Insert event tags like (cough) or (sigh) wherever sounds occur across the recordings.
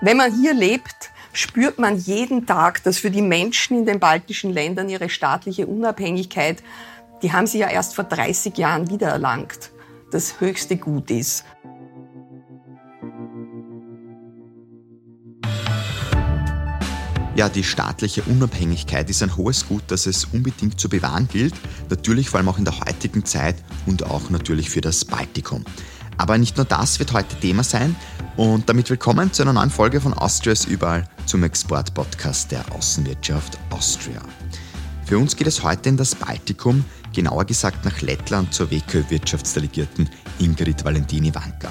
Wenn man hier lebt, spürt man jeden Tag, dass für die Menschen in den baltischen Ländern ihre staatliche Unabhängigkeit, die haben sie ja erst vor 30 Jahren wiedererlangt, das höchste Gut ist. Ja, die staatliche Unabhängigkeit ist ein hohes Gut, das es unbedingt zu bewahren gilt. Natürlich vor allem auch in der heutigen Zeit und auch natürlich für das Baltikum. Aber nicht nur das wird heute Thema sein. Und damit willkommen zu einer neuen Folge von Austria ist überall zum Export-Podcast der Außenwirtschaft Austria. Für uns geht es heute in das Baltikum, genauer gesagt nach Lettland zur WKÖ-Wirtschaftsdelegierten Ingrid Valentini-Wanka.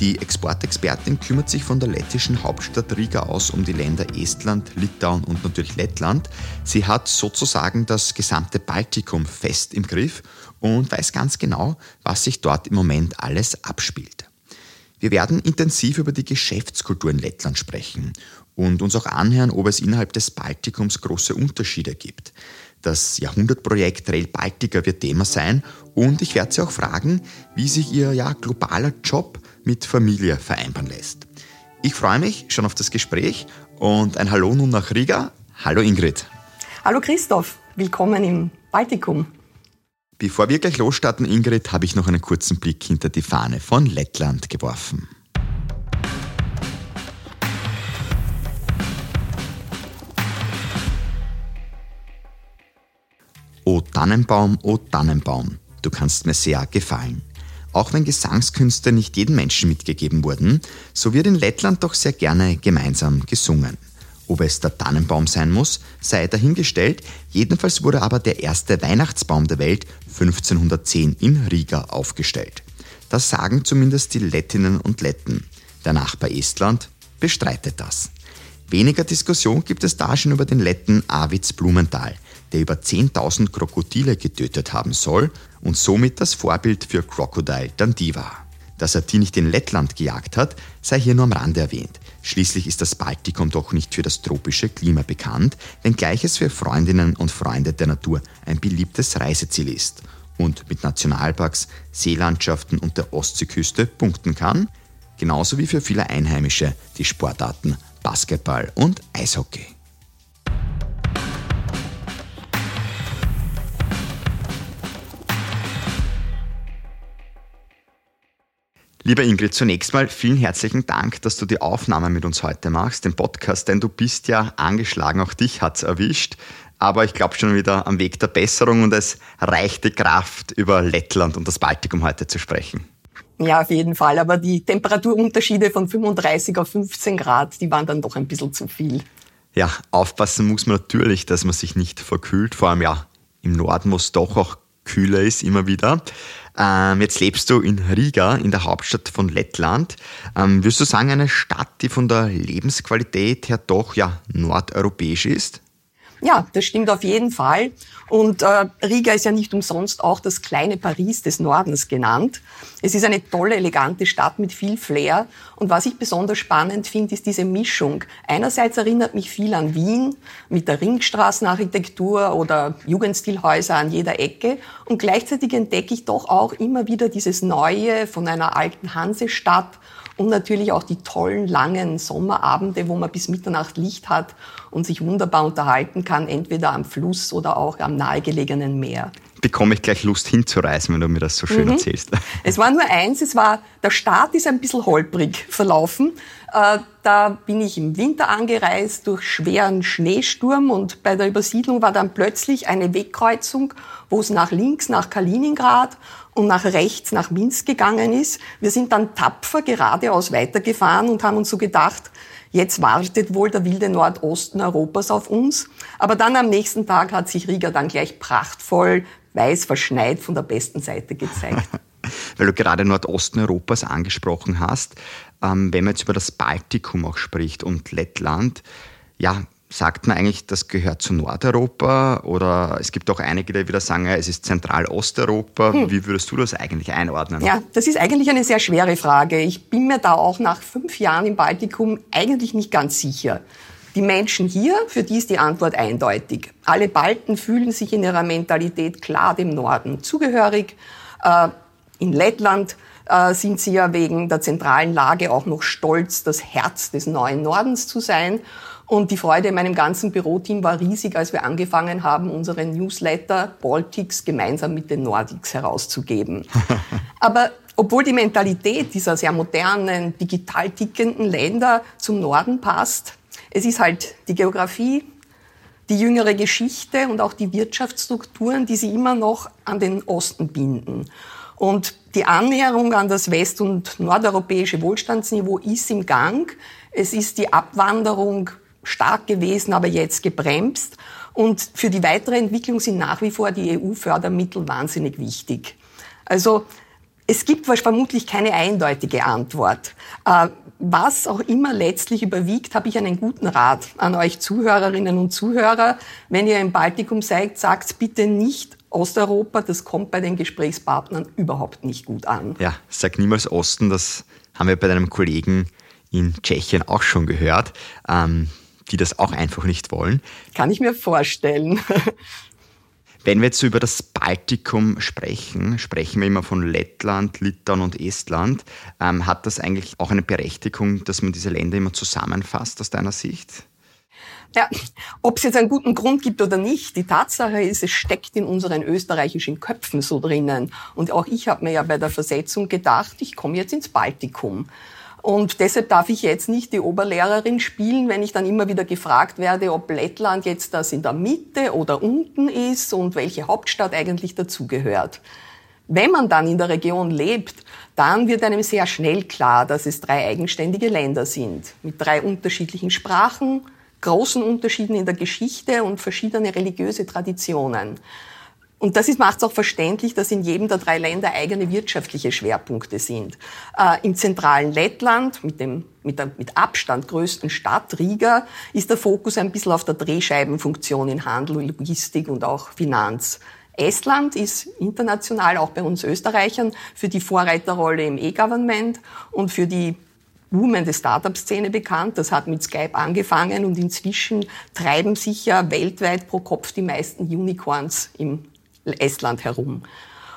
Die Exportexpertin kümmert sich von der lettischen Hauptstadt Riga aus um die Länder Estland, Litauen und natürlich Lettland. Sie hat sozusagen das gesamte Baltikum fest im Griff und weiß ganz genau, was sich dort im Moment alles abspielt. Wir werden intensiv über die Geschäftskultur in Lettland sprechen und uns auch anhören, ob es innerhalb des Baltikums große Unterschiede gibt. Das Jahrhundertprojekt Rail Baltica wird Thema sein und ich werde Sie auch fragen, wie sich Ihr ja, globaler Job mit Familie vereinbaren lässt. Ich freue mich schon auf das Gespräch und ein Hallo nun nach Riga. Hallo Ingrid. Hallo Christoph, willkommen im Baltikum. Bevor wir gleich losstarten, Ingrid, habe ich noch einen kurzen Blick hinter die Fahne von Lettland geworfen. O Tannenbaum, o Tannenbaum, du kannst mir sehr gefallen. Auch wenn Gesangskünste nicht jedem Menschen mitgegeben wurden, so wird in Lettland doch sehr gerne gemeinsam gesungen. Ob es der Tannenbaum sein muss, sei dahingestellt. Jedenfalls wurde aber der erste Weihnachtsbaum der Welt 1510 in Riga aufgestellt. Das sagen zumindest die Lettinnen und Letten. Der Nachbar Estland bestreitet das. Weniger Diskussion gibt es da schon über den Letten Avitz Blumenthal, der über 10.000 Krokodile getötet haben soll und somit das Vorbild für Crocodile Dundee war. Dass er die nicht in Lettland gejagt hat, sei hier nur am Rande erwähnt. Schließlich ist das Baltikum doch nicht für das tropische Klima bekannt, wenngleich es für Freundinnen und Freunde der Natur ein beliebtes Reiseziel ist und mit Nationalparks, Seelandschaften und der Ostseeküste punkten kann, genauso wie für viele Einheimische die Sportarten Basketball und Eishockey. Lieber Ingrid, zunächst mal vielen herzlichen Dank, dass du die Aufnahme mit uns heute machst, den Podcast, denn du bist ja angeschlagen, auch dich hat es erwischt. Aber ich glaube schon wieder am Weg der Besserung und es reicht die Kraft, über Lettland und das Baltikum heute zu sprechen. Ja, auf jeden Fall. Aber die Temperaturunterschiede von 35 auf 15 Grad, die waren dann doch ein bisschen zu viel. Ja, aufpassen muss man natürlich, dass man sich nicht verkühlt. Vor allem ja im Norden, wo es doch auch kühler ist, immer wieder. Ähm, jetzt lebst du in Riga, in der Hauptstadt von Lettland. Ähm, würdest du sagen, eine Stadt, die von der Lebensqualität her doch ja nordeuropäisch ist? Ja, das stimmt auf jeden Fall. Und äh, Riga ist ja nicht umsonst auch das kleine Paris des Nordens genannt. Es ist eine tolle, elegante Stadt mit viel Flair. Und was ich besonders spannend finde, ist diese Mischung. Einerseits erinnert mich viel an Wien mit der Ringstraßenarchitektur oder Jugendstilhäuser an jeder Ecke. Und gleichzeitig entdecke ich doch auch immer wieder dieses Neue von einer alten Hansestadt und natürlich auch die tollen langen Sommerabende, wo man bis Mitternacht Licht hat und sich wunderbar unterhalten kann, entweder am Fluss oder auch am nahegelegenen Meer. Bekomme ich gleich Lust hinzureisen, wenn du mir das so schön mhm. erzählst. (laughs) Es war nur eins, es war, der Start ist ein bisschen holprig verlaufen. Äh, da bin ich im Winter angereist durch schweren Schneesturm und bei der Übersiedlung war dann plötzlich eine Wegkreuzung, wo es nach links nach Kaliningrad und nach rechts nach Minsk gegangen ist. Wir sind dann tapfer geradeaus weitergefahren und haben uns so gedacht, jetzt wartet wohl der wilde Nordosten Europas auf uns. Aber dann am nächsten Tag hat sich Riga dann gleich prachtvoll, weiß verschneit von der besten Seite gezeigt. (laughs) Weil du gerade Nordosten Europas angesprochen hast, ähm, wenn man jetzt über das Baltikum auch spricht und Lettland, ja, sagt man eigentlich, das gehört zu Nordeuropa oder es gibt auch einige, die wieder sagen, es ist Zentral-Osteuropa. Hm. Wie würdest du das eigentlich einordnen? Ja, das ist eigentlich eine sehr schwere Frage. Ich bin mir da auch nach fünf Jahren im Baltikum eigentlich nicht ganz sicher. Die Menschen hier, für die ist die Antwort eindeutig. Alle Balten fühlen sich in ihrer Mentalität klar dem Norden zugehörig. Äh, in Lettland äh, sind sie ja wegen der zentralen Lage auch noch stolz, das Herz des neuen Nordens zu sein. Und die Freude in meinem ganzen Büroteam war riesig, als wir angefangen haben, unseren Newsletter Baltics gemeinsam mit den Nordics herauszugeben. (laughs) Aber obwohl die Mentalität dieser sehr modernen, digital tickenden Länder zum Norden passt, es ist halt die Geografie, die jüngere Geschichte und auch die Wirtschaftsstrukturen, die sie immer noch an den Osten binden. Und die Annäherung an das west- und nordeuropäische Wohlstandsniveau ist im Gang. Es ist die Abwanderung stark gewesen, aber jetzt gebremst. Und für die weitere Entwicklung sind nach wie vor die EU-Fördermittel wahnsinnig wichtig. Also es gibt vermutlich keine eindeutige Antwort. Äh, was auch immer letztlich überwiegt, habe ich einen guten Rat an euch Zuhörerinnen und Zuhörer. Wenn ihr im Baltikum seid, sagt bitte nicht Osteuropa, das kommt bei den Gesprächspartnern überhaupt nicht gut an. Ja, sag niemals Osten, das haben wir bei deinem Kollegen in Tschechien auch schon gehört, ähm, die das auch einfach nicht wollen. Kann ich mir vorstellen. (laughs) Wenn wir jetzt über das Baltikum sprechen, sprechen wir immer von Lettland, Litauen und Estland. Ähm, hat das eigentlich auch eine Berechtigung, dass man diese Länder immer zusammenfasst aus deiner Sicht? Ja, ob es jetzt einen guten Grund gibt oder nicht, die Tatsache ist, es steckt in unseren österreichischen Köpfen so drinnen. Und auch ich habe mir ja bei der Versetzung gedacht, ich komme jetzt ins Baltikum. Und deshalb darf ich jetzt nicht die Oberlehrerin spielen, wenn ich dann immer wieder gefragt werde, ob Lettland jetzt das in der Mitte oder unten ist und welche Hauptstadt eigentlich dazugehört. Wenn man dann in der Region lebt, dann wird einem sehr schnell klar, dass es drei eigenständige Länder sind, mit drei unterschiedlichen Sprachen, großen Unterschieden in der Geschichte und verschiedene religiöse Traditionen. Und das macht es auch verständlich, dass in jedem der drei Länder eigene wirtschaftliche Schwerpunkte sind. Äh, Im zentralen Lettland, mit dem mit der mit Abstand größten Stadt, Riga, ist der Fokus ein bisschen auf der Drehscheibenfunktion in Handel, Logistik und auch Finanz. Estland ist international, auch bei uns Österreichern, für die Vorreiterrolle im E-Government und für die boomende Startup-Szene bekannt. Das hat mit Skype angefangen und inzwischen treiben sich ja weltweit pro Kopf die meisten Unicorns im Estland herum.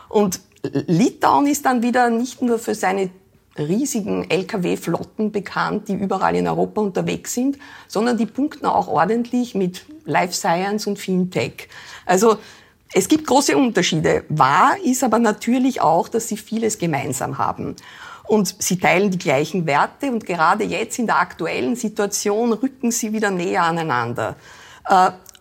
Und Litauen ist dann wieder nicht nur für seine riesigen Lkw-Flotten bekannt, die überall in Europa unterwegs sind, sondern die punkten auch ordentlich mit Life Science und Fintech. Also es gibt große Unterschiede. Wahr ist aber natürlich auch, dass sie vieles gemeinsam haben. Und sie teilen die gleichen Werte und gerade jetzt in der aktuellen Situation rücken sie wieder näher aneinander.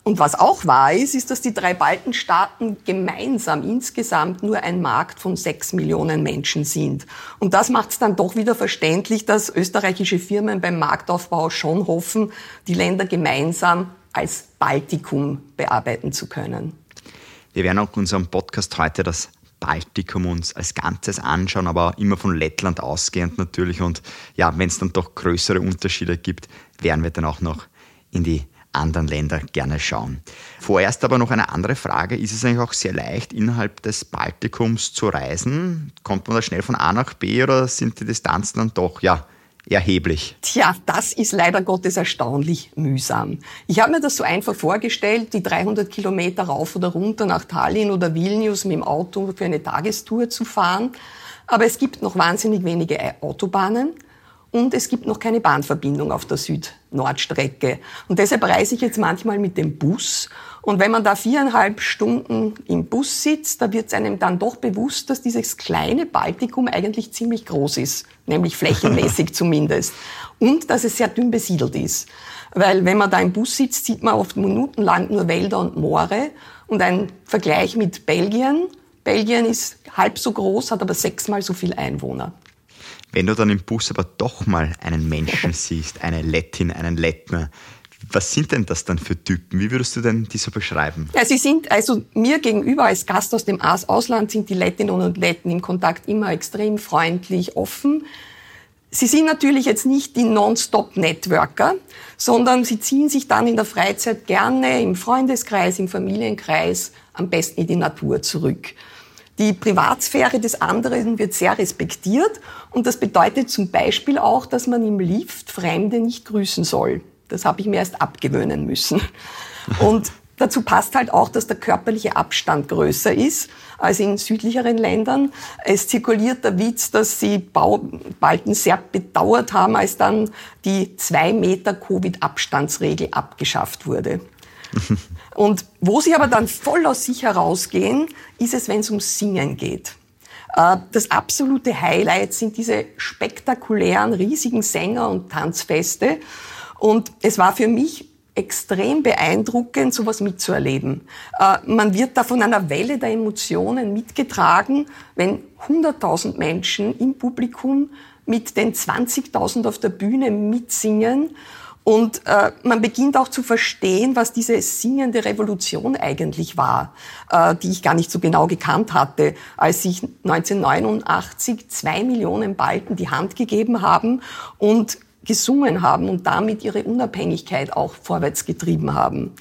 Und was auch wahr ist, ist, dass die drei Baltenstaaten gemeinsam insgesamt nur ein Markt von sechs Millionen Menschen sind. Und das macht es dann doch wieder verständlich, dass österreichische Firmen beim Marktaufbau schon hoffen, die Länder gemeinsam als Baltikum bearbeiten zu können. Wir werden auch in unserem Podcast heute das Baltikum uns als Ganzes anschauen, aber immer von Lettland ausgehend natürlich. Und ja, wenn es dann doch größere Unterschiede gibt, werden wir dann auch noch in die anderen Länder gerne schauen. Vorerst aber noch eine andere Frage. Ist es eigentlich auch sehr leicht, innerhalb des Baltikums zu reisen? Kommt man da schnell von A nach B oder sind die Distanzen dann doch, ja, erheblich. Tja, das ist leider Gottes erstaunlich mühsam. Ich habe mir das so einfach vorgestellt, die 300 Kilometer rauf oder runter nach Tallinn oder Vilnius mit dem Auto für eine Tagestour zu fahren. Aber es gibt noch wahnsinnig wenige Autobahnen und es gibt noch keine Bahnverbindung auf der Süd-Nord-Strecke. Und deshalb reise ich jetzt manchmal mit dem Bus. Und wenn man da viereinhalb Stunden im Bus sitzt, da wird es einem dann doch bewusst, dass dieses kleine Baltikum eigentlich ziemlich groß ist, nämlich (laughs) flächenmäßig zumindest. Und dass es sehr dünn besiedelt ist. Weil wenn man da im Bus sitzt, sieht man oft minutenlang nur Wälder und Moore. Und ein Vergleich mit Belgien. Belgien ist halb so groß, hat aber sechsmal so viel Einwohner. Wenn du dann im Bus aber doch mal einen Menschen (laughs) siehst, eine Lettin, einen Lettner, was sind denn das dann für Typen? Wie würdest du denn die so beschreiben? Ja, sie sind, also mir gegenüber als Gast aus dem Ausland sind die Lettinnen und Letten im Kontakt immer extrem freundlich, offen. Sie sind natürlich jetzt nicht die Non-Stop-Networker, sondern sie ziehen sich dann in der Freizeit gerne im Freundeskreis, im Familienkreis, am besten in die Natur zurück. Die Privatsphäre des anderen wird sehr respektiert und das bedeutet zum Beispiel auch, dass man im Lift Fremde nicht grüßen soll. Das habe ich mir erst abgewöhnen müssen. Und Dazu passt halt auch, dass der körperliche Abstand größer ist als in südlicheren Ländern. Es zirkuliert der Witz, dass sie Baubalken sehr bedauert haben, als dann die zwei Meter Covid-Abstandsregel abgeschafft wurde. (laughs) Und wo sie aber dann voll aus sich herausgehen, ist es, wenn es ums Singen geht. Äh, das absolute Highlight sind diese spektakulären, riesigen Sänger- und Tanzfeste. Und es war für mich extrem beeindruckend, sowas mitzuerleben. Äh, man wird da von einer Welle der Emotionen mitgetragen, wenn 100.000 Menschen im Publikum mit den 20.000 auf der Bühne mitsingen. Und äh, man beginnt auch zu verstehen, was diese singende Revolution eigentlich war, äh, die ich gar nicht so genau gekannt hatte, als sich 1989 zwei Millionen Balken die Hand gegeben haben und gesungen haben und damit ihre Unabhängigkeit auch vorwärts getrieben haben.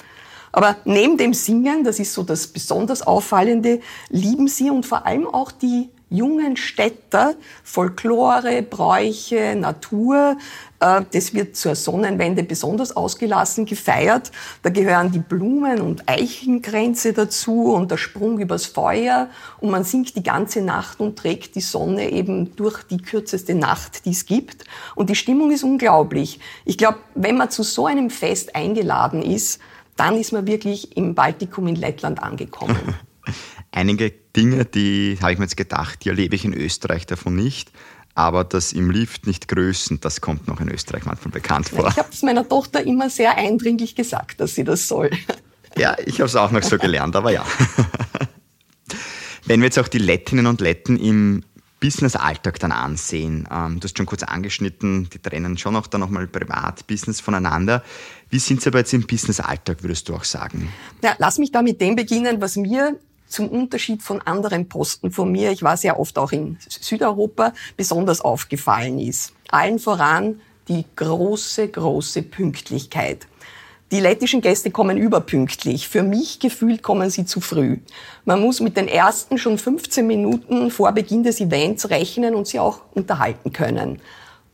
Aber neben dem Singen, das ist so das besonders Auffallende, lieben sie und vor allem auch die jungen Städter Folklore, Bräuche, Natur. Äh, das wird zur Sonnenwende besonders ausgelassen gefeiert. Da gehören die Blumen- und Eichengrenze dazu und der Sprung übers Feuer. Und man singt die ganze Nacht und trägt die Sonne eben durch die kürzeste Nacht, die es gibt. Und die Stimmung ist unglaublich. Ich glaube, wenn man zu so einem Fest eingeladen ist, dann ist man wirklich im Baltikum in Lettland angekommen. (laughs) Einige Dinge, die habe ich mir jetzt gedacht, die erlebe ich in Österreich davon nicht. Aber das im Lift nicht grüßen, das kommt noch in Österreich manchmal bekannt vor. Ich habe es meiner Tochter immer sehr eindringlich gesagt, dass sie das soll. Ja, ich habe es auch noch so gelernt, aber ja. Wenn wir jetzt auch die Lettinnen und Letten im Business-Alltag dann ansehen, ähm, du hast schon kurz angeschnitten, die trennen schon auch dann nochmal Privat, Business voneinander. Wie sind sie aber jetzt im Business-Alltag, würdest du auch sagen? Ja, lass mich da mit dem beginnen, was mir zum Unterschied von anderen Posten von mir, ich war sehr oft auch in Südeuropa, besonders aufgefallen ist. Allen voran die große, große Pünktlichkeit. Die lettischen Gäste kommen überpünktlich. Für mich gefühlt kommen sie zu früh. Man muss mit den ersten schon 15 Minuten vor Beginn des Events rechnen und sie auch unterhalten können.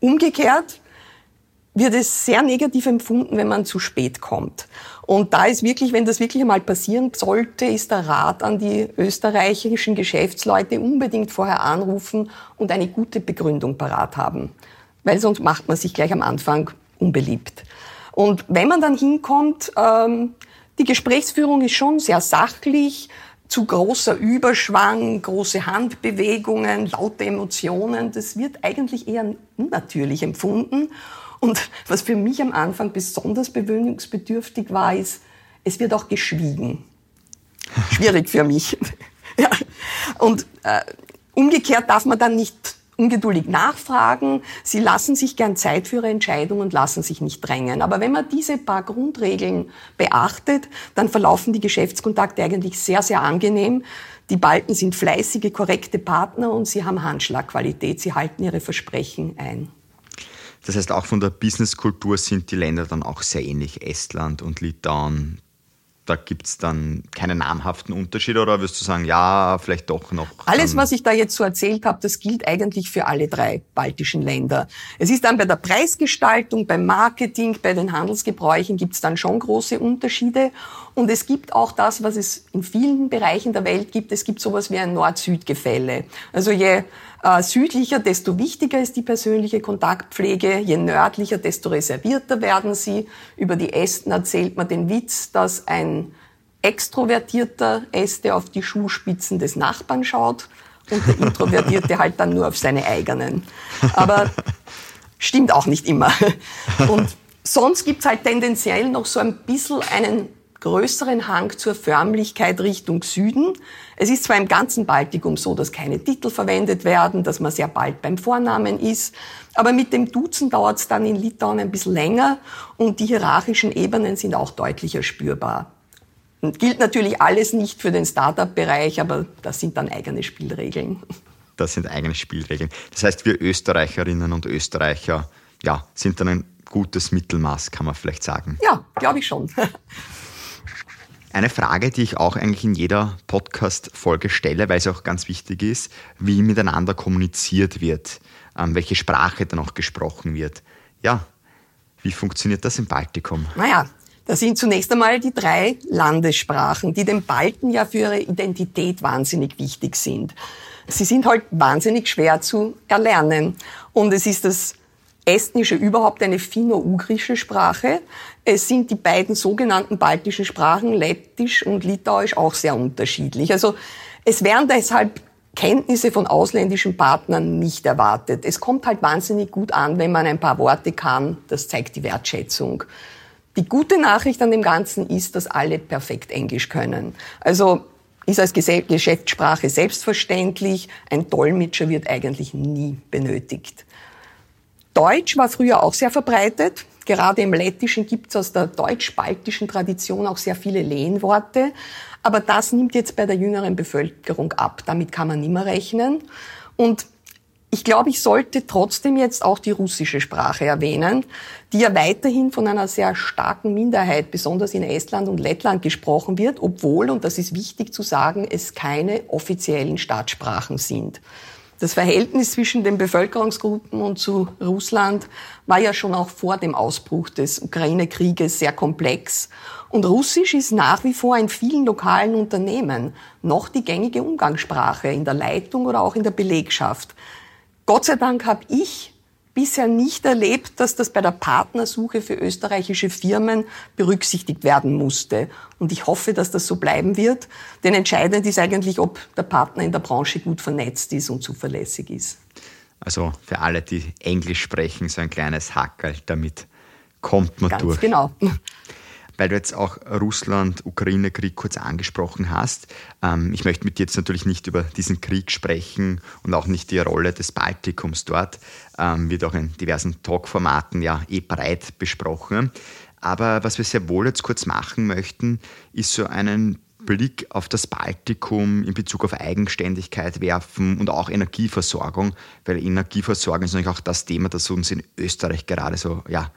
Umgekehrt wird es sehr negativ empfunden, wenn man zu spät kommt. Und da ist wirklich, wenn das wirklich einmal passieren sollte, ist der Rat an die österreichischen Geschäftsleute unbedingt vorher anrufen und eine gute Begründung parat haben. Weil sonst macht man sich gleich am Anfang unbeliebt. Und wenn man dann hinkommt, ähm, die Gesprächsführung ist schon sehr sachlich, zu großer Überschwang, große Handbewegungen, laute Emotionen, das wird eigentlich eher unnatürlich empfunden. Und was für mich am Anfang besonders bewöhnungsbedürftig war, ist, es wird auch geschwiegen. Schwierig für mich. (laughs) ja. Und äh, umgekehrt darf man dann nicht ungeduldig nachfragen. Sie lassen sich gern Zeit für ihre Entscheidung und lassen sich nicht drängen. Aber wenn man diese paar Grundregeln beachtet, dann verlaufen die Geschäftskontakte eigentlich sehr, sehr angenehm. Die Balken sind fleißige, korrekte Partner und sie haben Handschlagqualität. Sie halten ihre Versprechen ein. Das heißt, auch von der Businesskultur sind die Länder dann auch sehr ähnlich. Estland und Litauen, da gibt es dann keine namhaften Unterschiede oder wirst du sagen, ja, vielleicht doch noch? Alles, was ich da jetzt so erzählt habe, das gilt eigentlich für alle drei baltischen Länder. Es ist dann bei der Preisgestaltung, beim Marketing, bei den Handelsgebräuchen gibt es dann schon große Unterschiede. Und es gibt auch das, was es in vielen Bereichen der Welt gibt. Es gibt sowas wie ein Nord-Süd-Gefälle. Also je äh, südlicher, desto wichtiger ist die persönliche Kontaktpflege. Je nördlicher, desto reservierter werden sie. Über die Ästen erzählt man den Witz, dass ein extrovertierter Äste auf die Schuhspitzen des Nachbarn schaut und der Introvertierte halt dann nur auf seine eigenen. Aber stimmt auch nicht immer. Und sonst gibt's halt tendenziell noch so ein bisschen einen größeren Hang zur Förmlichkeit Richtung Süden. Es ist zwar im ganzen Baltikum so, dass keine Titel verwendet werden, dass man sehr bald beim Vornamen ist, aber mit dem Duzen dauert es dann in Litauen ein bisschen länger und die hierarchischen Ebenen sind auch deutlicher spürbar. Und gilt natürlich alles nicht für den Startup-Bereich, aber das sind dann eigene Spielregeln. Das sind eigene Spielregeln. Das heißt, wir Österreicherinnen und Österreicher ja, sind dann ein gutes Mittelmaß, kann man vielleicht sagen. Ja, glaube ich schon. (laughs) Eine Frage, die ich auch eigentlich in jeder Podcast-Folge stelle, weil es auch ganz wichtig ist, wie miteinander kommuniziert wird, ähm, welche Sprache dann auch gesprochen wird. Ja, wie funktioniert das im Baltikum? Naja, Das sind zunächst einmal die drei Landessprachen, die den Balten ja für ihre Identität wahnsinnig wichtig sind. Sie sind halt wahnsinnig schwer zu erlernen. Und es ist das Estnische überhaupt eine finno-ugrische Sprache. Es sind die beiden sogenannten baltischen Sprachen, Lettisch und Litauisch, auch sehr unterschiedlich. Also es werden deshalb Kenntnisse von ausländischen Partnern nicht erwartet. Es kommt halt wahnsinnig gut an, wenn man ein paar Worte kann. Das zeigt die Wertschätzung. Die gute Nachricht an dem Ganzen ist, dass alle perfekt Englisch können. Also ist als Geschäftssprache selbstverständlich. Ein Dolmetscher wird eigentlich nie benötigt. Deutsch war früher auch sehr verbreitet. Gerade im Lettischen gibt es aus der deutsch-baltischen Tradition auch sehr viele Lehnworte. Aber das nimmt jetzt bei der jüngeren Bevölkerung ab. Damit kann man nicht mehr rechnen. Und ich glaube, ich sollte trotzdem jetzt auch die russische Sprache erwähnen, die ja weiterhin von einer sehr starken Minderheit, besonders in Estland und Lettland, gesprochen wird, obwohl, und das ist wichtig zu sagen, es keine offiziellen Staatssprachen sind. Das Verhältnis zwischen den Bevölkerungsgruppen und zu Russland war ja schon auch vor dem Ausbruch des Ukraine-Krieges sehr komplex. Und Russisch ist nach wie vor in vielen lokalen Unternehmen noch die gängige Umgangssprache in der Leitung oder auch in der Belegschaft. Gott sei Dank habe ich bisher nicht erlebt, dass das bei der Partnersuche für österreichische Firmen berücksichtigt werden musste. Und ich hoffe, dass das so bleiben wird. Denn entscheidend ist eigentlich, ob der Partner in der Branche gut vernetzt ist und zuverlässig ist. Also für alle, die Englisch sprechen, so ein kleines Hackerl, damit kommt man Ganz durch. Genau weil du jetzt auch Russland-Ukraine-Krieg kurz angesprochen hast. Ähm, ich möchte mit dir jetzt natürlich nicht über diesen Krieg sprechen und auch nicht die Rolle des Baltikums dort. Ähm, wird auch in diversen Talk-Formaten ja eh breit besprochen. Aber was wir sehr wohl jetzt kurz machen möchten, ist so einen Blick auf das Baltikum in Bezug auf Eigenständigkeit werfen und auch Energieversorgung, weil Energieversorgung ist natürlich auch das Thema, das uns in Österreich gerade so ja,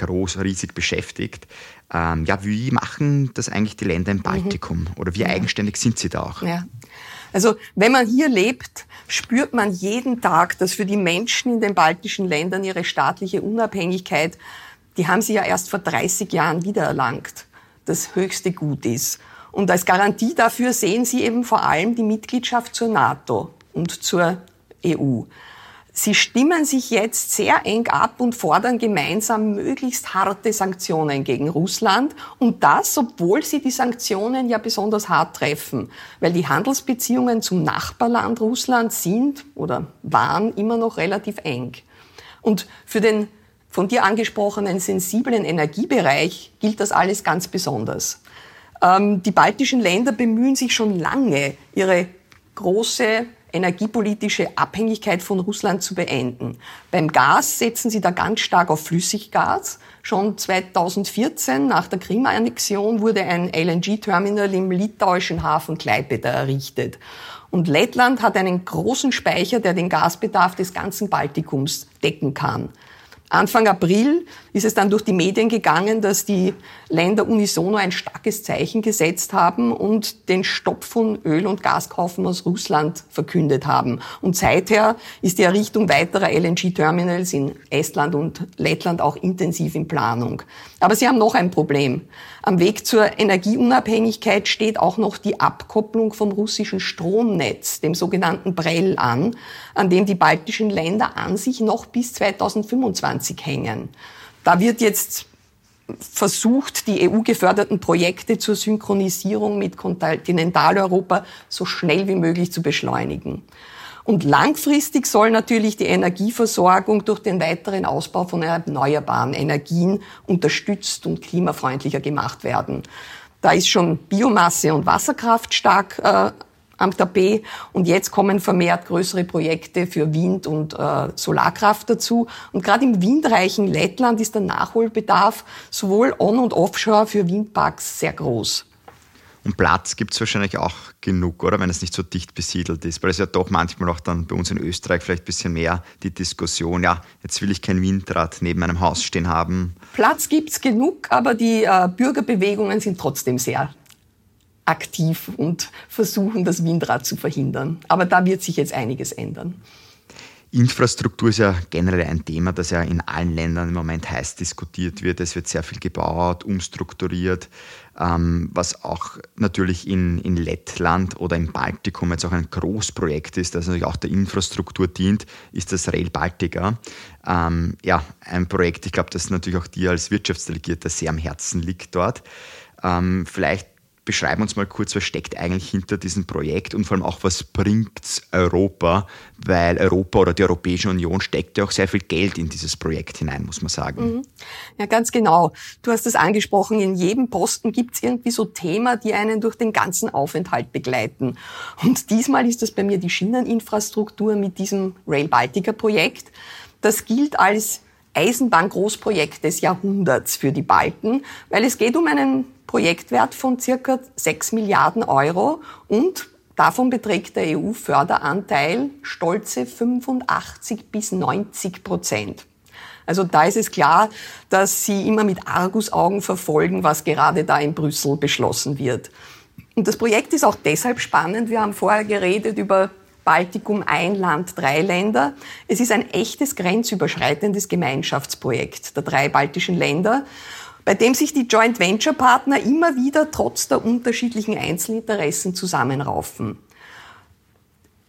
groß, riesig beschäftigt. Ähm, ja, wie machen das eigentlich die Länder im Baltikum? Mhm. Oder wie eigenständig sind sie da auch? Ja. Also wenn man hier lebt, spürt man jeden Tag, dass für die Menschen in den baltischen Ländern ihre staatliche Unabhängigkeit, die haben sie ja erst vor 30 Jahren wiedererlangt, das höchste Gut ist. Und als Garantie dafür sehen sie eben vor allem die Mitgliedschaft zur NATO und zur EU. Sie stimmen sich jetzt sehr eng ab und fordern gemeinsam möglichst harte Sanktionen gegen Russland. Und das, obwohl sie die Sanktionen ja besonders hart treffen. Weil die Handelsbeziehungen zum Nachbarland Russland sind oder waren immer noch relativ eng. Und für den von dir angesprochenen sensiblen Energiebereich gilt das alles ganz besonders. Ähm, die baltischen Länder bemühen sich schon lange, ihre große energiepolitische Abhängigkeit von Russland zu beenden. Beim Gas setzen sie da ganz stark auf Flüssiggas. Schon 2014 nach der Krim-Annexion wurde ein LNG-Terminal im litauischen Hafen Klaipeda errichtet. Und Lettland hat einen großen Speicher, der den Gasbedarf des ganzen Baltikums decken kann. Anfang April ist es dann durch die Medien gegangen, dass die Länder unisono ein starkes Zeichen gesetzt haben und den Stopp von Öl- und Gaskaufen aus Russland verkündet haben. Und seither ist die Errichtung weiterer LNG-Terminals in Estland und Lettland auch intensiv in Planung. Aber sie haben noch ein Problem. Am Weg zur Energieunabhängigkeit steht auch noch die Abkopplung vom russischen Stromnetz, dem sogenannten Brell, an, an dem die baltischen Länder an sich noch bis 2025 hängen. Da wird jetzt versucht, die EU-geförderten Projekte zur Synchronisierung mit Kontinentaleuropa so schnell wie möglich zu beschleunigen. Und langfristig soll natürlich die Energieversorgung durch den weiteren Ausbau von erneuerbaren Energien unterstützt und klimafreundlicher gemacht werden. Da ist schon Biomasse und Wasserkraft stark äh, am Tapet und jetzt kommen vermehrt größere Projekte für Wind- und äh, Solarkraft dazu. Und gerade im windreichen Lettland ist der Nachholbedarf sowohl on- und offshore für Windparks sehr groß. Und Platz gibt es wahrscheinlich auch genug, oder? Wenn es nicht so dicht besiedelt ist. Weil es ja doch manchmal auch dann bei uns in Österreich vielleicht ein bisschen mehr die Diskussion, ja, jetzt will ich kein Windrad neben meinem Haus stehen haben. Platz gibt es genug, aber die äh, Bürgerbewegungen sind trotzdem sehr aktiv und versuchen, das Windrad zu verhindern. Aber da wird sich jetzt einiges ändern. Infrastruktur ist ja generell ein Thema, das ja in allen Ländern im Moment heiß diskutiert wird. Es wird sehr viel gebaut, umstrukturiert, ähm, was auch natürlich in, in Lettland oder im Baltikum jetzt auch ein Großprojekt ist, das natürlich auch der Infrastruktur dient, ist das Rail Baltica. Ähm, ja, ein Projekt, ich glaube, das natürlich auch dir als Wirtschaftsdelegierter sehr am Herzen liegt dort. Ähm, vielleicht beschreiben uns mal kurz, was steckt eigentlich hinter diesem Projekt und vor allem auch, was bringt Europa, weil Europa oder die Europäische Union steckt ja auch sehr viel Geld in dieses Projekt hinein, muss man sagen. Mhm. Ja, ganz genau. Du hast es angesprochen, in jedem Posten gibt es irgendwie so Themen, die einen durch den ganzen Aufenthalt begleiten. Und diesmal ist das bei mir die Schieneninfrastruktur mit diesem Rail Baltica Projekt. Das gilt als Eisenbahngroßprojekt des Jahrhunderts für die Balken, weil es geht um einen Projektwert von circa 6 Milliarden Euro und davon beträgt der EU-Förderanteil stolze 85 bis 90 Prozent. Also da ist es klar, dass Sie immer mit Argusaugen verfolgen, was gerade da in Brüssel beschlossen wird. Und das Projekt ist auch deshalb spannend. Wir haben vorher geredet über Baltikum ein Land, drei Länder. Es ist ein echtes grenzüberschreitendes Gemeinschaftsprojekt der drei baltischen Länder bei dem sich die Joint Venture Partner immer wieder trotz der unterschiedlichen Einzelinteressen zusammenraufen.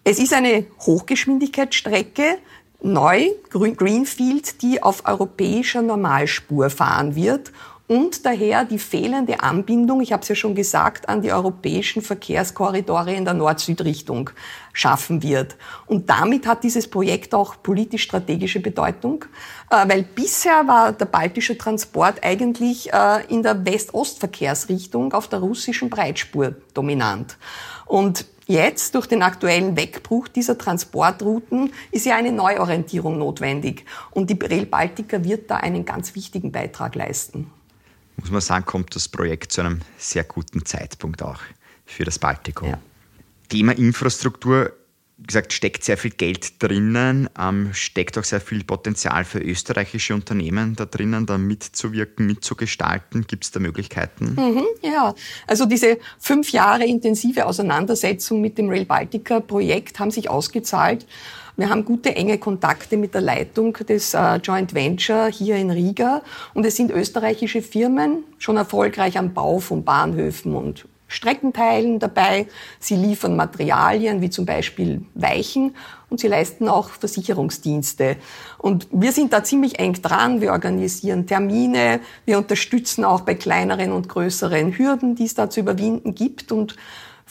Es ist eine Hochgeschwindigkeitsstrecke, neu, Greenfield, die auf europäischer Normalspur fahren wird und daher die fehlende Anbindung, ich habe es ja schon gesagt, an die europäischen Verkehrskorridore in der Nord-Süd-Richtung schaffen wird. Und damit hat dieses Projekt auch politisch-strategische Bedeutung, äh, weil bisher war der baltische Transport eigentlich äh, in der West-Ost-Verkehrsrichtung auf der russischen Breitspur dominant. Und Jetzt, durch den aktuellen Wegbruch dieser Transportrouten, ist ja eine Neuorientierung notwendig. Und die Rail Baltica wird da einen ganz wichtigen Beitrag leisten muss man sagen, kommt das Projekt zu einem sehr guten Zeitpunkt auch für das Baltikum. Ja. Thema Infrastruktur, wie gesagt, steckt sehr viel Geld drinnen, ähm, steckt auch sehr viel Potenzial für österreichische Unternehmen da drinnen, da mitzuwirken, mitzugestalten. Gibt es da Möglichkeiten? Mhm, ja, also diese fünf Jahre intensive Auseinandersetzung mit dem Rail Baltica-Projekt haben sich ausgezahlt. Wir haben gute, enge Kontakte mit der Leitung des äh, Joint Venture hier in Riga. Und es sind österreichische Firmen schon erfolgreich am Bau von Bahnhöfen und Streckenteilen dabei. Sie liefern Materialien wie zum Beispiel Weichen und sie leisten auch Versicherungsdienste. Und wir sind da ziemlich eng dran. Wir organisieren Termine. Wir unterstützen auch bei kleineren und größeren Hürden, die es da zu überwinden gibt. Und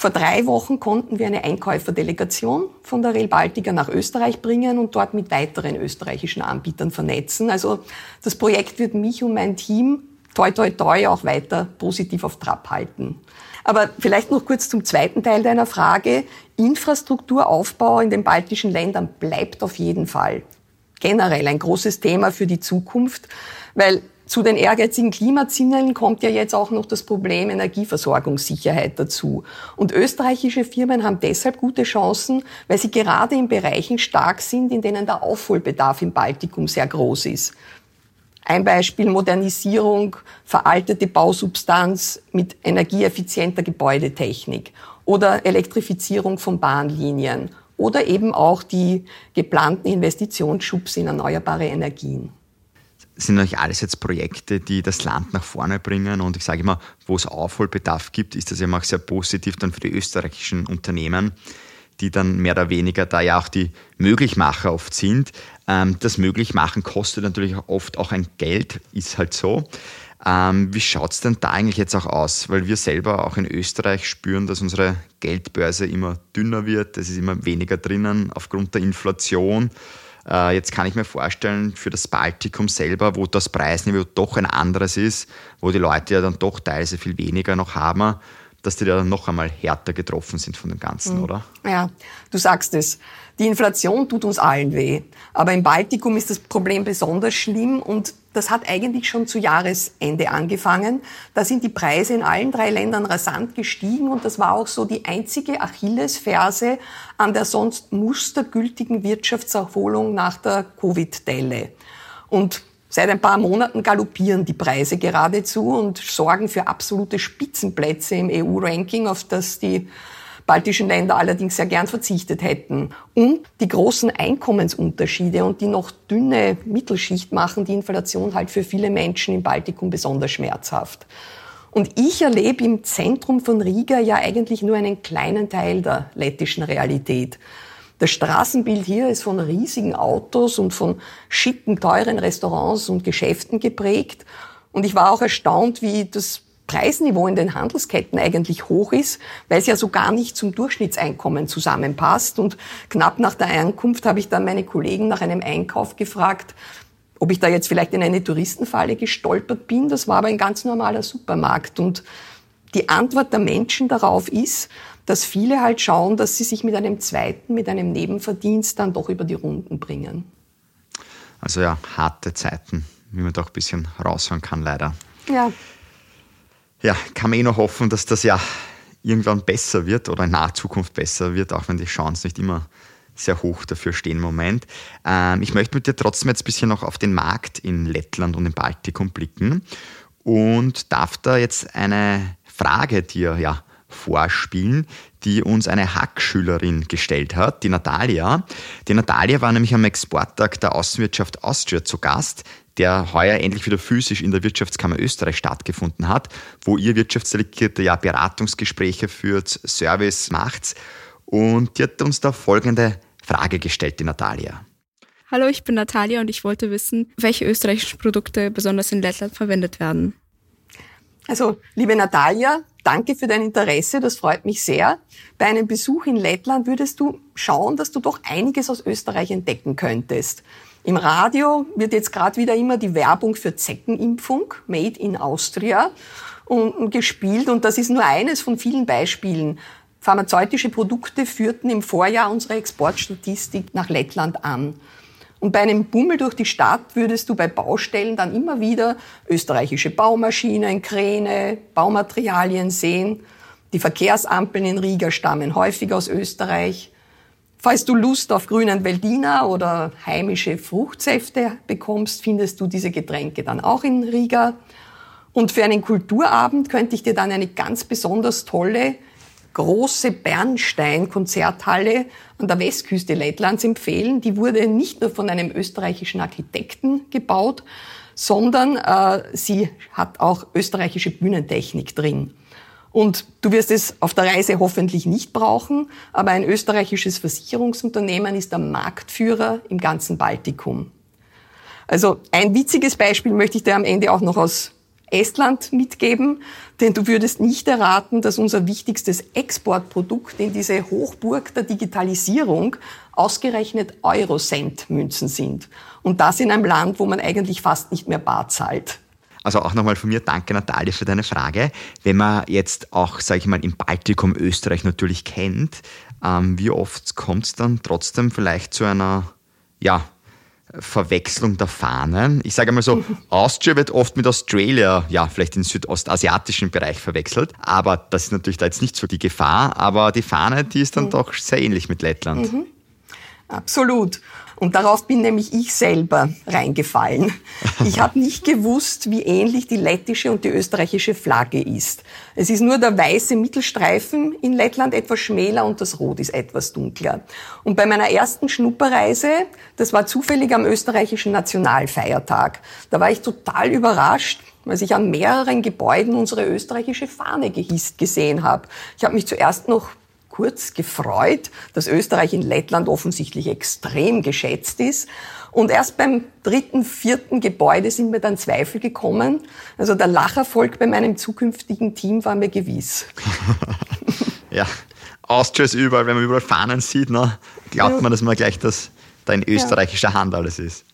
vor drei Wochen konnten wir eine Einkäuferdelegation von der Rail Baltica nach Österreich bringen und dort mit weiteren österreichischen Anbietern vernetzen. Also das Projekt wird mich und mein Team toi toi toi auch weiter positiv auf Trab halten. Aber vielleicht noch kurz zum zweiten Teil deiner Frage. Infrastrukturaufbau in den baltischen Ländern bleibt auf jeden Fall generell ein großes Thema für die Zukunft, weil zu den ehrgeizigen Klimazielen kommt ja jetzt auch noch das Problem Energieversorgungssicherheit dazu. Und österreichische Firmen haben deshalb gute Chancen, weil sie gerade in Bereichen stark sind, in denen der Aufholbedarf im Baltikum sehr groß ist. Ein Beispiel Modernisierung, veraltete Bausubstanz mit energieeffizienter Gebäudetechnik oder Elektrifizierung von Bahnlinien oder eben auch die geplanten Investitionsschubs in erneuerbare Energien sind natürlich alles jetzt Projekte, die das Land nach vorne bringen. Und ich sage immer, wo es Aufholbedarf gibt, ist das eben auch sehr positiv dann für die österreichischen Unternehmen, die dann mehr oder weniger da ja auch die Möglichmacher oft sind. Ähm, das Möglichmachen kostet natürlich oft auch ein Geld, ist halt so. Ähm, wie schaut es denn da eigentlich jetzt auch aus? Weil wir selber auch in Österreich spüren, dass unsere Geldbörse immer dünner wird, es ist immer weniger drinnen aufgrund der Inflation. Äh, jetzt kann ich mir vorstellen, für das Baltikum selber, wo das Preisniveau doch ein anderes ist, wo die Leute ja dann doch teilweise viel weniger noch haben, dass die da noch einmal härter getroffen sind von dem Ganzen, mhm. oder? Ja, du sagst es. Die Inflation tut uns allen weh. Aber im Baltikum ist das Problem besonders schlimm und das hat eigentlich schon zu Jahresende angefangen. Da sind die Preise in allen drei Ländern rasant gestiegen und das war auch so die einzige Achillesferse an der sonst mustergültigen Wirtschaftserholung nach der Covid-Delle. Und seit ein paar Monaten galoppieren die Preise geradezu und sorgen für absolute Spitzenplätze im EU-Ranking, auf das die baltischen Länder allerdings sehr gern verzichtet hätten. Und die großen Einkommensunterschiede und die noch dünne Mittelschicht machen die Inflation halt für viele Menschen im Baltikum besonders schmerzhaft. Und ich erlebe im Zentrum von Riga ja eigentlich nur einen kleinen Teil der lettischen Realität. Das Straßenbild hier ist von riesigen Autos und von schicken, teuren Restaurants und Geschäften geprägt. Und ich war auch erstaunt, wie das Preisniveau in den Handelsketten eigentlich hoch ist, weil es ja so gar nicht zum Durchschnittseinkommen zusammenpasst. Und knapp nach der Ankunft habe ich dann meine Kollegen nach einem Einkauf gefragt, ob ich da jetzt vielleicht in eine Touristenfalle gestolpert bin, das war aber ein ganz normaler Supermarkt. Und die Antwort der Menschen darauf ist, dass viele halt schauen, dass sie sich mit einem zweiten, mit einem Nebenverdienst dann doch über die Runden bringen. Also ja, harte Zeiten, wie man doch ein bisschen raushören kann, leider. Ja. Ja, kann man eh noch hoffen, dass das ja irgendwann besser wird oder in naher Zukunft besser wird, auch wenn die Chance nicht immer sehr hoch dafür stehen im Moment. Ähm, ich möchte mit dir trotzdem jetzt ein bisschen noch auf den Markt in Lettland und im Baltikum blicken und darf da jetzt eine Frage dir ja vorspielen, die uns eine Hackschülerin gestellt hat, die Natalia. Die Natalia war nämlich am Exporttag der Außenwirtschaft Austria zu Gast, der heuer endlich wieder physisch in der Wirtschaftskammer Österreich stattgefunden hat, wo ihr Wirtschaftsdelegierte ja Beratungsgespräche führt, Service macht. Und die hat uns da folgende Frage gestellt, die Natalia. Hallo, ich bin Natalia und ich wollte wissen, welche österreichischen Produkte besonders in Lettland verwendet werden. Also, liebe Natalia, danke für dein Interesse, das freut mich sehr. Bei einem Besuch in Lettland würdest du schauen, dass du doch einiges aus Österreich entdecken könntest. Im Radio wird jetzt gerade wieder immer die Werbung für Zeckenimpfung, Made in Austria, gespielt und das ist nur eines von vielen Beispielen. Pharmazeutische Produkte führten im Vorjahr unsere Exportstatistik nach Lettland an. Und bei einem Bummel durch die Stadt würdest du bei Baustellen dann immer wieder österreichische Baumaschinen, Kräne, Baumaterialien sehen. Die Verkehrsampeln in Riga stammen häufig aus Österreich. Falls du Lust auf grünen Veldiner oder heimische Fruchtsäfte bekommst, findest du diese Getränke dann auch in Riga. Und für einen Kulturabend könnte ich dir dann eine ganz besonders tolle große Bernstein-Konzerthalle an der Westküste Lettlands empfehlen. Die wurde nicht nur von einem österreichischen Architekten gebaut, sondern äh, sie hat auch österreichische Bühnentechnik drin. Und du wirst es auf der Reise hoffentlich nicht brauchen, aber ein österreichisches Versicherungsunternehmen ist der Marktführer im ganzen Baltikum. Also ein witziges Beispiel möchte ich dir am Ende auch noch aus Estland mitgeben, denn du würdest nicht erraten, dass unser wichtigstes Exportprodukt in diese Hochburg der Digitalisierung ausgerechnet Eurocent-Münzen sind. Und das in einem Land, wo man eigentlich fast nicht mehr bar zahlt. Also auch nochmal von mir danke, Natalia, für deine Frage. Wenn man jetzt auch, sage ich mal, im Baltikum Österreich natürlich kennt, ähm, wie oft kommt es dann trotzdem vielleicht zu einer, ja, Verwechslung der Fahnen. Ich sage mal so, (laughs) Austria wird oft mit Australia, ja, vielleicht im südostasiatischen Bereich verwechselt, aber das ist natürlich da jetzt nicht so die Gefahr, aber die Fahne, die ist dann mhm. doch sehr ähnlich mit Lettland. Mhm. Absolut. Und darauf bin nämlich ich selber reingefallen. Ich habe nicht gewusst, wie ähnlich die lettische und die österreichische Flagge ist. Es ist nur der weiße Mittelstreifen in Lettland etwas schmäler und das Rot ist etwas dunkler. Und bei meiner ersten Schnupperreise, das war zufällig am österreichischen Nationalfeiertag, da war ich total überrascht, weil ich an mehreren Gebäuden unsere österreichische Fahne gehisst gesehen habe. Ich habe mich zuerst noch kurz gefreut, dass Österreich in Lettland offensichtlich extrem geschätzt ist. Und erst beim dritten, vierten Gebäude sind mir dann Zweifel gekommen. Also der Lacherfolg bei meinem zukünftigen Team war mir gewiss. (laughs) ja, Austria ist überall, wenn man überall Fahnen sieht, ne, glaubt ja. man, dass man gleich das da in österreichischer Hand alles ist.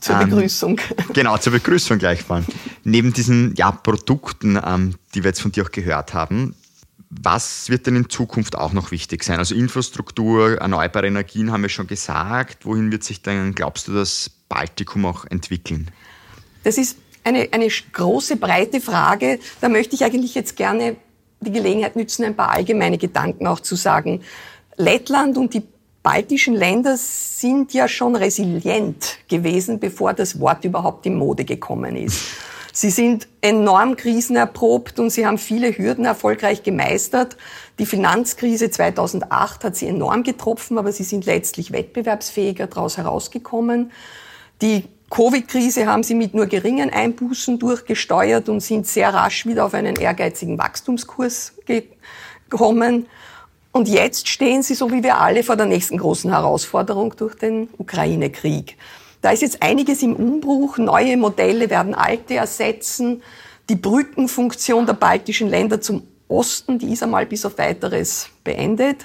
Zur ähm, Begrüßung. (laughs) Genau, zur Begrüßung gleichfalls. Neben diesen ja, Produkten, ähm, die wir jetzt von dir auch gehört haben, was wird denn in Zukunft auch noch wichtig sein? Also Infrastruktur, erneuerbare Energien haben wir schon gesagt. Wohin wird sich dann, glaubst du, das Baltikum auch entwickeln? Das ist eine, eine große, breite Frage. Da möchte ich eigentlich jetzt gerne die Gelegenheit nützen, ein paar allgemeine Gedanken auch zu sagen. Lettland und die baltischen Länder sind ja schon resilient gewesen, bevor das Wort überhaupt in Mode gekommen ist. Sie sind enorm krisenerprobt und sie haben viele Hürden erfolgreich gemeistert. Die Finanzkrise 2008 hat sie enorm getroffen, aber sie sind letztlich wettbewerbsfähiger daraus herausgekommen. Die Covid-Krise haben sie mit nur geringen Einbußen durchgesteuert und sind sehr rasch wieder auf einen ehrgeizigen Wachstumskurs gekommen. Und jetzt stehen sie, so wie wir alle, vor der nächsten großen Herausforderung durch den Ukraine-Krieg. Da ist jetzt einiges im Umbruch. Neue Modelle werden alte ersetzen. Die Brückenfunktion der baltischen Länder zum Osten, die ist einmal bis auf weiteres beendet.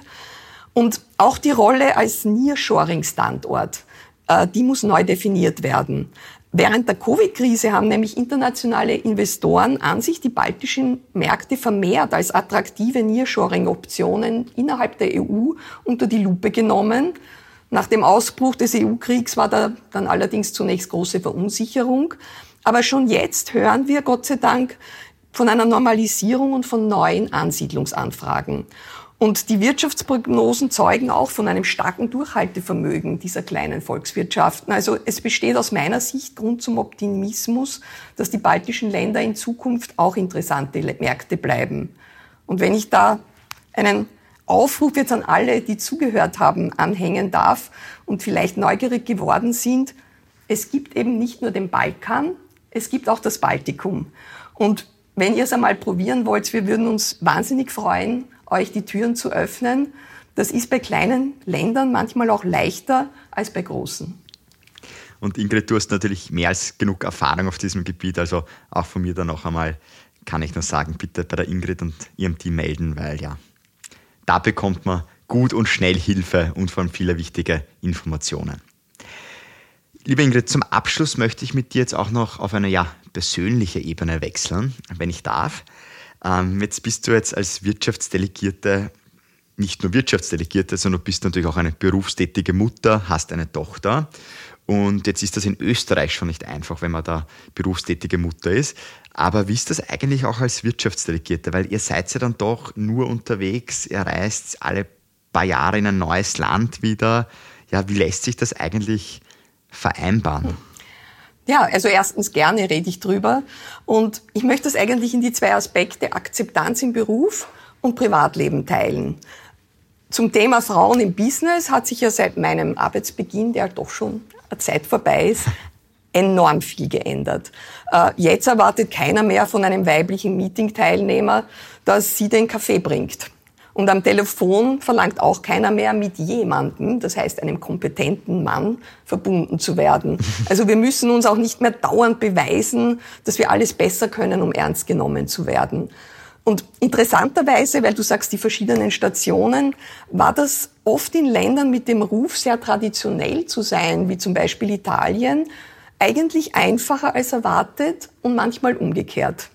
Und auch die Rolle als Nearshoring-Standort äh, die muss neu definiert werden. Während der Covid-Krise haben nämlich internationale Investoren an sich die baltischen Märkte vermehrt als attraktive Nearshoring-Optionen innerhalb der EU unter die Lupe genommen. Nach dem Ausbruch des EU-Kriegs war da dann allerdings zunächst große Verunsicherung. Aber schon jetzt hören wir, Gott sei Dank, von einer Normalisierung und von neuen Ansiedlungsanfragen. Und die Wirtschaftsprognosen zeugen auch von einem starken Durchhaltevermögen dieser kleinen Volkswirtschaften. Also es besteht aus meiner Sicht Grund zum Optimismus, dass die baltischen Länder in Zukunft auch interessante Märkte bleiben. Und wenn ich da einen Aufruf jetzt an alle, die zugehört haben, anhängen darf und vielleicht neugierig geworden sind, es gibt eben nicht nur den Balkan, es gibt auch das Baltikum. Und wenn ihr es einmal probieren wollt, wir würden uns wahnsinnig freuen, euch die Türen zu öffnen. Das ist bei kleinen Ländern manchmal auch leichter als bei großen. Und Ingrid, du hast natürlich mehr als genug Erfahrung auf diesem Gebiet, also auch von mir dann noch einmal kann ich nur sagen, bitte bei der Ingrid und ihrem Team melden, weil ja, da bekommt man gut und schnell Hilfe und vor allem viele wichtige Informationen. Liebe Ingrid, zum Abschluss möchte ich mit dir jetzt auch noch auf eine ja, persönliche Ebene wechseln, wenn ich darf. Ähm, jetzt bist du jetzt als Wirtschaftsdelegierte nicht nur Wirtschaftsdelegierte, sondern bist natürlich auch eine berufstätige Mutter, hast eine Tochter. Und jetzt ist das in Österreich schon nicht einfach, wenn man da berufstätige Mutter ist. Aber wie ist das eigentlich auch als Wirtschaftsdelegierte? Weil ihr seid ja dann doch nur unterwegs, ihr reist alle paar Jahre in ein neues Land wieder. Ja, wie lässt sich das eigentlich vereinbaren? Ja, also erstens gerne rede ich drüber. Und ich möchte das eigentlich in die zwei Aspekte Akzeptanz im Beruf und Privatleben teilen. Zum Thema Frauen im Business hat sich ja seit meinem Arbeitsbeginn, der doch schon Zeit vorbei ist, enorm viel geändert. Äh, jetzt erwartet keiner mehr von einem weiblichen Meeting-Teilnehmer, dass sie den Kaffee bringt. Und am Telefon verlangt auch keiner mehr mit jemandem, das heißt einem kompetenten Mann, verbunden zu werden. (laughs) Also wir müssen uns auch nicht mehr dauernd beweisen, dass wir alles besser können, um ernst genommen zu werden. Und interessanterweise, weil du sagst, die verschiedenen Stationen, war das oft in Ländern mit dem Ruf, sehr traditionell zu sein, wie zum Beispiel Italien, eigentlich einfacher als erwartet und manchmal umgekehrt.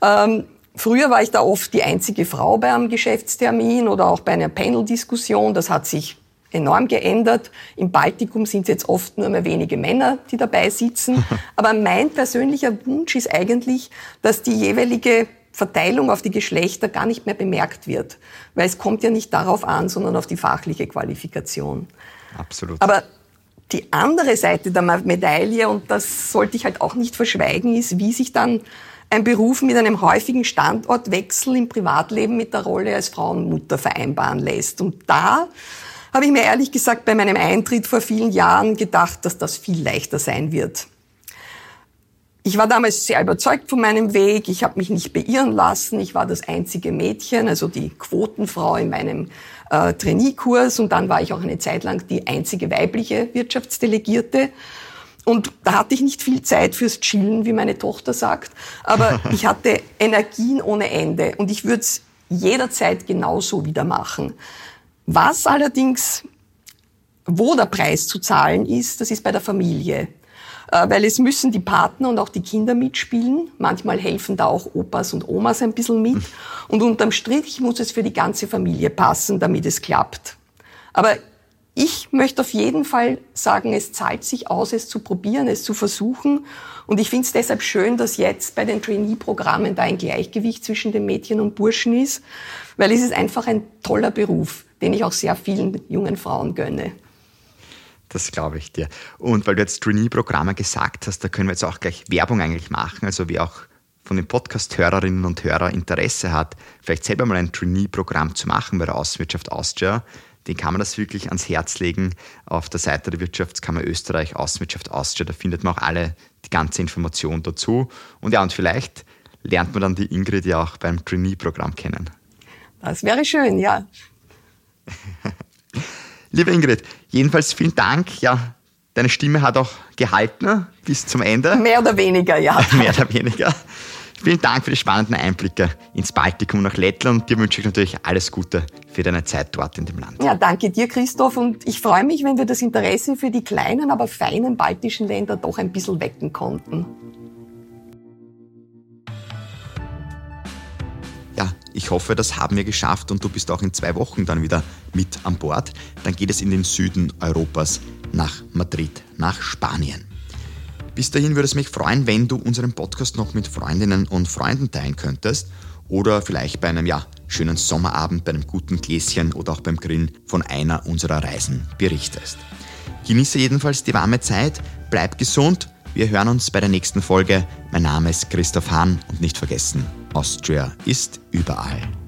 Ähm, Früher war ich da oft die einzige Frau bei einem Geschäftstermin oder auch bei einer Panel-Diskussion. Das hat sich enorm geändert. Im Baltikum sind es jetzt oft nur mehr wenige Männer, die dabei sitzen. (laughs) Aber mein persönlicher Wunsch ist eigentlich, dass die jeweilige Verteilung auf die Geschlechter gar nicht mehr bemerkt wird. Weil es kommt ja nicht darauf an, sondern auf die fachliche Qualifikation. Absolut. Aber die andere Seite der Medaille, und das sollte ich halt auch nicht verschweigen, ist, wie sich dann ein Beruf mit einem häufigen Standortwechsel im Privatleben mit der Rolle als Frau und Mutter vereinbaren lässt. Und da habe ich mir ehrlich gesagt bei meinem Eintritt vor vielen Jahren gedacht, dass das viel leichter sein wird. Ich war damals sehr überzeugt von meinem Weg. Ich habe mich nicht beirren lassen. Ich war das einzige Mädchen, also die Quotenfrau in meinem äh, Trainee-Kurs. Und dann war ich auch eine Zeit lang die einzige weibliche Wirtschaftsdelegierte. Und da hatte ich nicht viel Zeit fürs Chillen, wie meine Tochter sagt. Aber (laughs) ich hatte Energien ohne Ende und ich würde es jederzeit genauso wieder machen. Was allerdings, wo der Preis zu zahlen ist, das ist bei der Familie. Äh, weil es müssen die Partner und auch die Kinder mitspielen. Manchmal helfen da auch Opas und Omas ein bisschen mit. (laughs) Und unterm Strich muss es für die ganze Familie passen, damit es klappt. Aber ich möchte auf jeden Fall sagen, es zahlt sich aus, es zu probieren, es zu versuchen. Und ich finde es deshalb schön, dass jetzt bei den Trainee-Programmen da ein Gleichgewicht zwischen den Mädchen und Burschen ist, weil es ist einfach ein toller Beruf, den ich auch sehr vielen jungen Frauen gönne. Das glaube ich dir. Und weil du jetzt Trainee-Programme gesagt hast, da können wir jetzt auch gleich Werbung eigentlich machen. Also wer auch von den Podcast-Hörerinnen und Hörern Interesse hat, vielleicht selber mal ein Trainee-Programm zu machen bei der Außenwirtschaft Austria, den kann man das wirklich ans Herz legen auf der Seite der Wirtschaftskammer Österreich, Außenwirtschaft Austria. Da findet man auch alle die ganze Information dazu. Und ja, und vielleicht lernt man dann die Ingrid ja auch beim Trainee-Programm kennen. Das wäre schön, ja. (laughs) Liebe Ingrid, jedenfalls vielen Dank. Ja, deine Stimme hat auch gehalten bis zum Ende. Mehr oder weniger, ja. (laughs) Mehr oder weniger. Vielen Dank für die spannenden Einblicke ins Baltikum nach Lettland. Dir wünsche ich natürlich alles Gute für deine Zeit dort in dem Land. Ja, danke dir, Christoph. Und ich freue mich, wenn wir das Interesse für die kleinen, aber feinen baltischen Länder doch ein bisschen wecken konnten. Ich hoffe, das haben wir geschafft und du bist auch in zwei Wochen dann wieder mit an Bord. Dann geht es in den Süden Europas nach Madrid, nach Spanien. Bis dahin würde es mich freuen, wenn du unseren Podcast noch mit Freundinnen und Freunden teilen könntest oder vielleicht bei einem ja, schönen Sommerabend, bei einem guten Gläschen oder auch beim Grillen von einer unserer Reisen berichtest. Genieße jedenfalls die warme Zeit, bleib gesund, wir hören uns bei der nächsten Folge. Mein Name ist Christoph Hahn und nicht vergessen, Austria ist überall.